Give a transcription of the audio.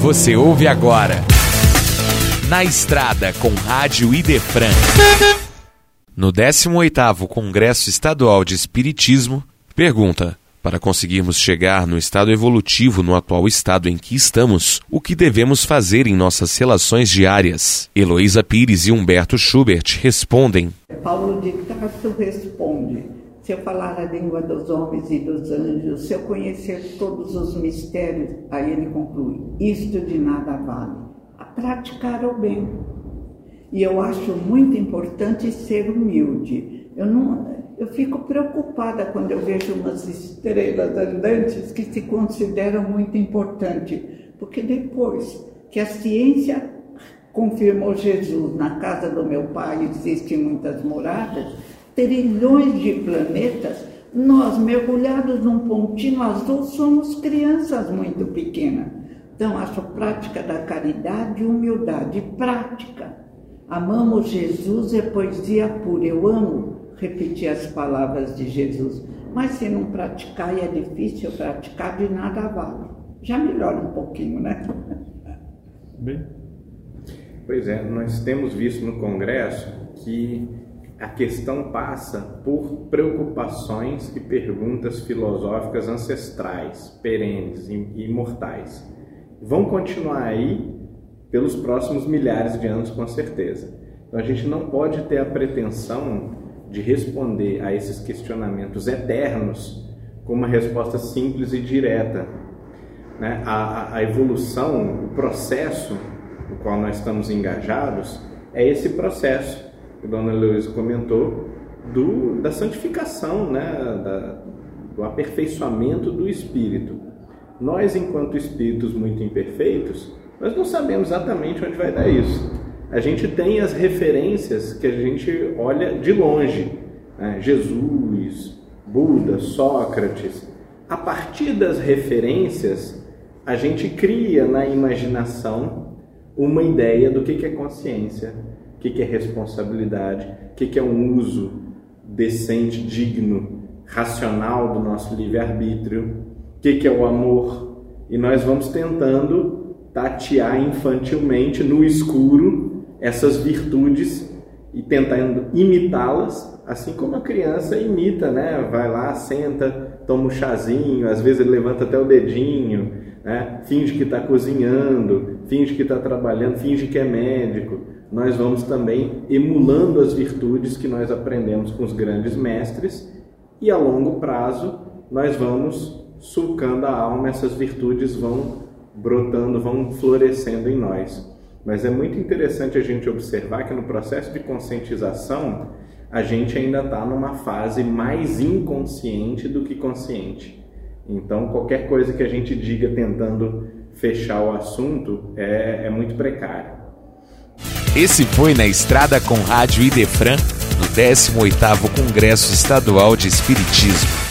Você ouve agora. Na Estrada com Rádio Idefran. No 18º Congresso Estadual de Espiritismo, pergunta: para conseguirmos chegar no estado evolutivo no atual estado em que estamos, o que devemos fazer em nossas relações diárias? Heloísa Pires e Humberto Schubert respondem. Paulo de responde: Se eu falar a língua dos homens e dos anjos, se eu conhecer todos os mistérios, aí ele conclui: Isto de nada vale. A praticar o bem. E eu acho muito importante ser humilde. Eu não, eu fico preocupada quando eu vejo umas estrelas andantes que se consideram muito importantes, porque depois que a ciência confirmou Jesus na casa do meu pai, existem muitas moradas, trilhões de planetas, nós mergulhados num pontinho azul somos crianças muito pequenas. Então, acho prática da caridade e humildade. Prática. Amamos Jesus é poesia pura. Eu amo repetir as palavras de Jesus. Mas se não praticar e é difícil praticar, de nada vale. Já melhora um pouquinho, né? Bem. Pois é, nós temos visto no Congresso que a questão passa por preocupações e perguntas filosóficas ancestrais, perenes e imortais. Vão continuar aí pelos próximos milhares de anos, com certeza. Então a gente não pode ter a pretensão de responder a esses questionamentos eternos com uma resposta simples e direta. Né? A, a evolução, o processo no qual nós estamos engajados, é esse processo que a dona Luísa comentou do, da santificação, né? Da, do aperfeiçoamento do espírito. Nós, enquanto espíritos muito imperfeitos, nós não sabemos exatamente onde vai dar isso a gente tem as referências que a gente olha de longe. Né? Jesus, Buda, Sócrates. A partir das referências, a gente cria na imaginação uma ideia do que é consciência, o que é responsabilidade, o que é um uso decente, digno, racional do nosso livre-arbítrio, o que é o amor. E nós vamos tentando tatear infantilmente no escuro essas virtudes e tentando imitá-las, assim como a criança imita, né? Vai lá, senta, toma um chazinho, às vezes ele levanta até o dedinho, né? Finge que está cozinhando, finge que está trabalhando, finge que é médico. Nós vamos também emulando as virtudes que nós aprendemos com os grandes mestres e a longo prazo nós vamos sulcando a alma, essas virtudes vão brotando, vão florescendo em nós. Mas é muito interessante a gente observar que no processo de conscientização a gente ainda está numa fase mais inconsciente do que consciente. Então, qualquer coisa que a gente diga tentando fechar o assunto é, é muito precário. Esse foi Na Estrada com Rádio Idefran, no 18º Congresso Estadual de Espiritismo.